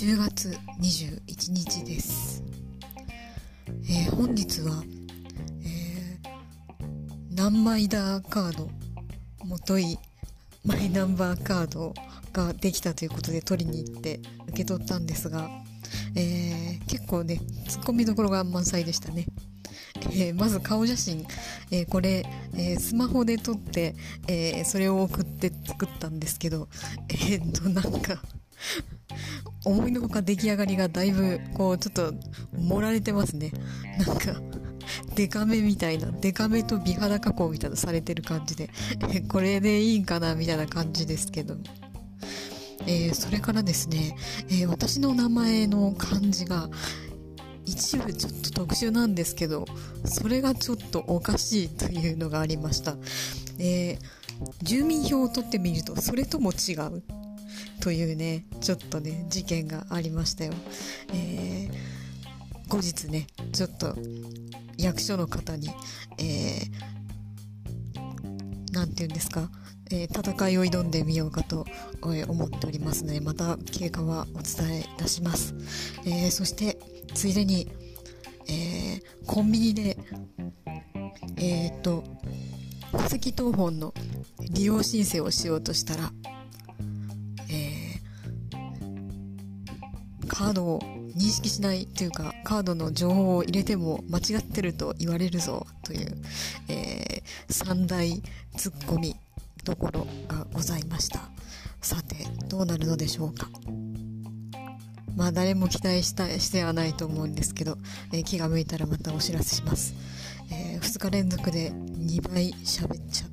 10月21日です、えー、本日は、えー、何マイダーカードもといマイナンバーカードができたということで取りに行って受け取ったんですが、えー、結構ねツッコミどころが満載でしたね。えー、まず顔写真、えー、これ、えー、スマホで撮って、えそれを送って作ったんですけどえっとなんか思いのほか出来上がりがだいぶ、こう、ちょっと、盛られてますね。なんか、デカめみたいな、デカめと美肌加工みたいなされてる感じで、これでいいんかなみたいな感じですけど。えー、それからですね、えー、私の名前の漢字が、一部ちょっと特殊なんですけど、それがちょっとおかしいというのがありました。えー、住民票を取ってみると、それとも違う。というね、ちょっとね、事件がありましたよ。えー、後日ね、ちょっと役所の方に、えー、て言うんですか、えー、戦いを挑んでみようかと思っておりますので、また経過はお伝えいたします。え、そして、ついでに、え、コンビニで、えっ、と、戸籍謄本の利用申請をしようとしたら、カードを認識しないというか、カードの情報を入れても間違ってると言われるぞという、えー、三大ツッコミどころがございました。さて、どうなるのでしょうか。まあ誰も期待したしてはないと思うんですけど、えー、気が向いたらまたお知らせします。えー、2日連続で2倍喋っちゃ